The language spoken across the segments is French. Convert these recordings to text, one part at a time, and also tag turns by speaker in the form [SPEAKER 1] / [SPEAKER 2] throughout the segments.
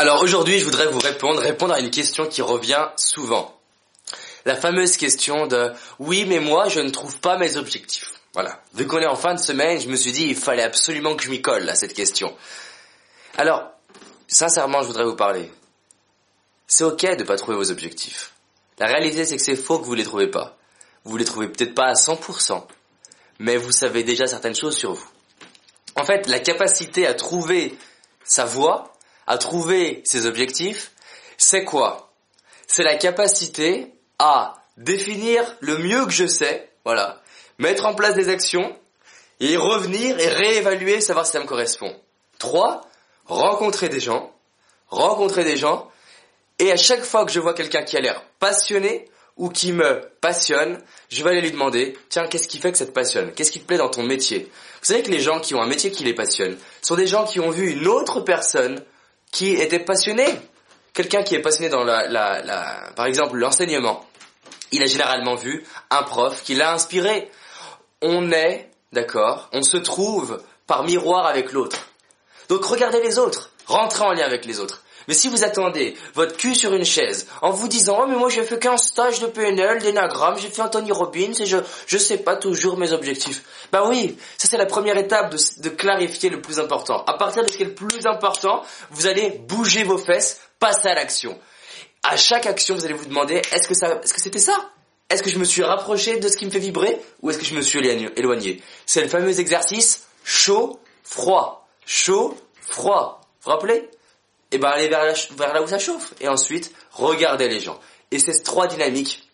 [SPEAKER 1] Alors aujourd'hui, je voudrais vous répondre, répondre à une question qui revient souvent. La fameuse question de oui, mais moi, je ne trouve pas mes objectifs. Voilà. Vu qu'on est en fin de semaine, je me suis dit, il fallait absolument que je m'y colle à cette question. Alors, sincèrement, je voudrais vous parler. C'est ok de pas trouver vos objectifs. La réalité, c'est que c'est faux que vous les trouvez pas. Vous les trouvez peut-être pas à 100%, mais vous savez déjà certaines choses sur vous. En fait, la capacité à trouver sa voie, à trouver ses objectifs, c'est quoi? C'est la capacité à définir le mieux que je sais, voilà, mettre en place des actions et revenir et réévaluer, savoir si ça me correspond. 3. Rencontrer des gens, rencontrer des gens et à chaque fois que je vois quelqu'un qui a l'air passionné ou qui me passionne, je vais aller lui demander, tiens, qu'est-ce qui fait que ça te passionne? Qu'est-ce qui te plaît dans ton métier? Vous savez que les gens qui ont un métier qui les passionne sont des gens qui ont vu une autre personne qui était passionnée. Quelqu'un qui est passionné dans la, la, la par exemple, l'enseignement. Il a généralement vu un prof qui l'a inspiré. On est, d'accord, on se trouve par miroir avec l'autre. Donc regardez les autres, rentrez en lien avec les autres. Mais si vous attendez votre cul sur une chaise en vous disant oh mais moi j'ai fait qu'un stage de PNL, d'énagramme, j'ai fait Anthony Robbins et je je sais pas toujours mes objectifs. Bah oui, ça c'est la première étape de, de clarifier le plus important. À partir de ce qui est le plus important, vous allez bouger vos fesses, passer à l'action. À chaque action, vous allez vous demander est-ce que ça est-ce que c'était ça? Est-ce que je me suis rapproché de ce qui me fait vibrer ou est-ce que je me suis éloigné C'est le fameux exercice chaud, froid, chaud, froid. Vous vous rappelez? Et ben allez vers, vers là où ça chauffe. Et ensuite, regardez les gens. Et ces trois dynamiques,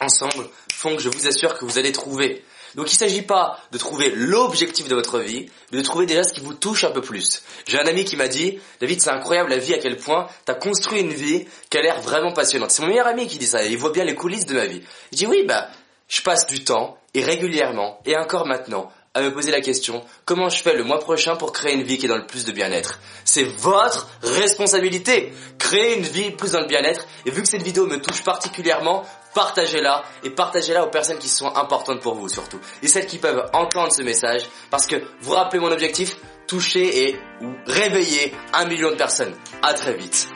[SPEAKER 1] ensemble, font que je vous assure que vous allez trouver. Donc il ne s'agit pas de trouver l'objectif de votre vie, mais de trouver déjà ce qui vous touche un peu plus. J'ai un ami qui m'a dit, David, c'est incroyable la vie à quel point tu as construit une vie qui a l'air vraiment passionnante. C'est mon meilleur ami qui dit ça, il voit bien les coulisses de ma vie. Il dit oui, bah, je passe du temps, et régulièrement, et encore maintenant, à me poser la question, comment je fais le mois prochain pour créer une vie qui est dans le plus de bien-être? C'est votre responsabilité. Créer une vie plus dans le bien-être. Et vu que cette vidéo me touche particulièrement, partagez-la et partagez-la aux personnes qui sont importantes pour vous surtout. Et celles qui peuvent entendre ce message parce que vous rappelez mon objectif, toucher et réveiller un million de personnes. À très vite.